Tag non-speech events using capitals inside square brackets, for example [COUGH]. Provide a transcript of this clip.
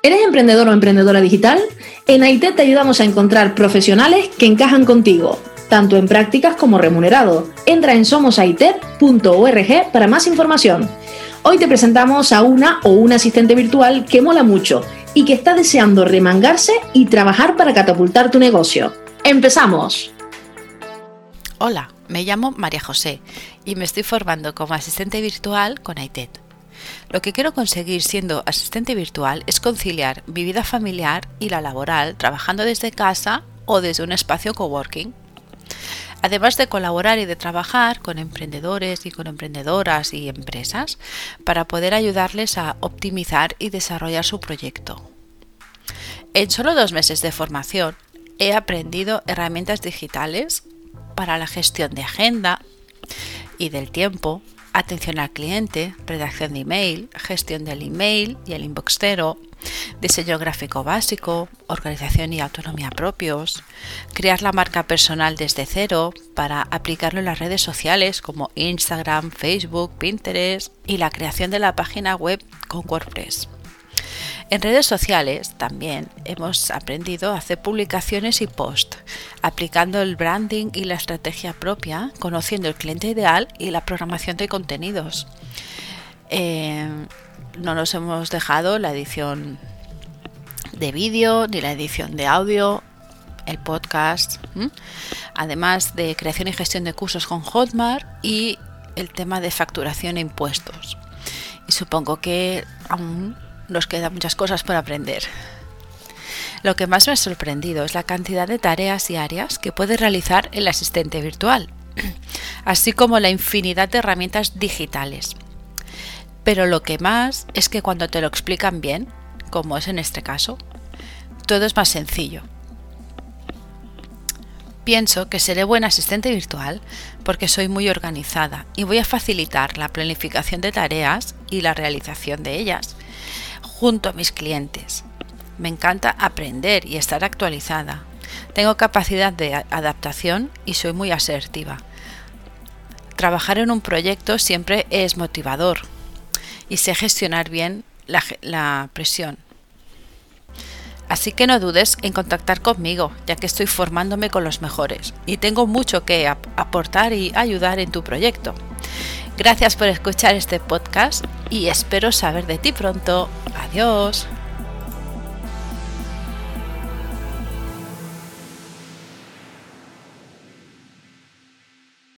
¿Eres emprendedor o emprendedora digital? En AITED te ayudamos a encontrar profesionales que encajan contigo, tanto en prácticas como remunerado. Entra en somosaited.org para más información. Hoy te presentamos a una o un asistente virtual que mola mucho y que está deseando remangarse y trabajar para catapultar tu negocio. ¡Empezamos! Hola, me llamo María José y me estoy formando como asistente virtual con AITED. Lo que quiero conseguir siendo asistente virtual es conciliar mi vida familiar y la laboral trabajando desde casa o desde un espacio coworking. Además de colaborar y de trabajar con emprendedores y con emprendedoras y empresas para poder ayudarles a optimizar y desarrollar su proyecto. En solo dos meses de formación he aprendido herramientas digitales para la gestión de agenda y del tiempo, atención al cliente, redacción de email, gestión del email y el inbox cero, diseño gráfico básico, organización y autonomía propios, crear la marca personal desde cero para aplicarlo en las redes sociales como Instagram, Facebook, Pinterest y la creación de la página web con WordPress. En redes sociales también hemos aprendido a hacer publicaciones y post, aplicando el branding y la estrategia propia, conociendo el cliente ideal y la programación de contenidos. Eh, no nos hemos dejado la edición de vídeo ni la edición de audio, el podcast, además de creación y gestión de cursos con Hotmart y el tema de facturación e impuestos. Y supongo que aún nos quedan muchas cosas por aprender. Lo que más me ha sorprendido es la cantidad de tareas diarias que puede realizar el asistente virtual, [CLEARS THROAT] así como la infinidad de herramientas digitales. Pero lo que más es que cuando te lo explican bien, como es en este caso, todo es más sencillo. Pienso que seré buen asistente virtual porque soy muy organizada y voy a facilitar la planificación de tareas y la realización de ellas junto a mis clientes. Me encanta aprender y estar actualizada. Tengo capacidad de adaptación y soy muy asertiva. Trabajar en un proyecto siempre es motivador y sé gestionar bien la, presión. Así que no dudes en contactar conmigo, ya que estoy formándome con los mejores y tengo mucho que aportar y ayudar en tu proyecto. Gracias por escuchar este podcast y espero saber de ti pronto. Adiós.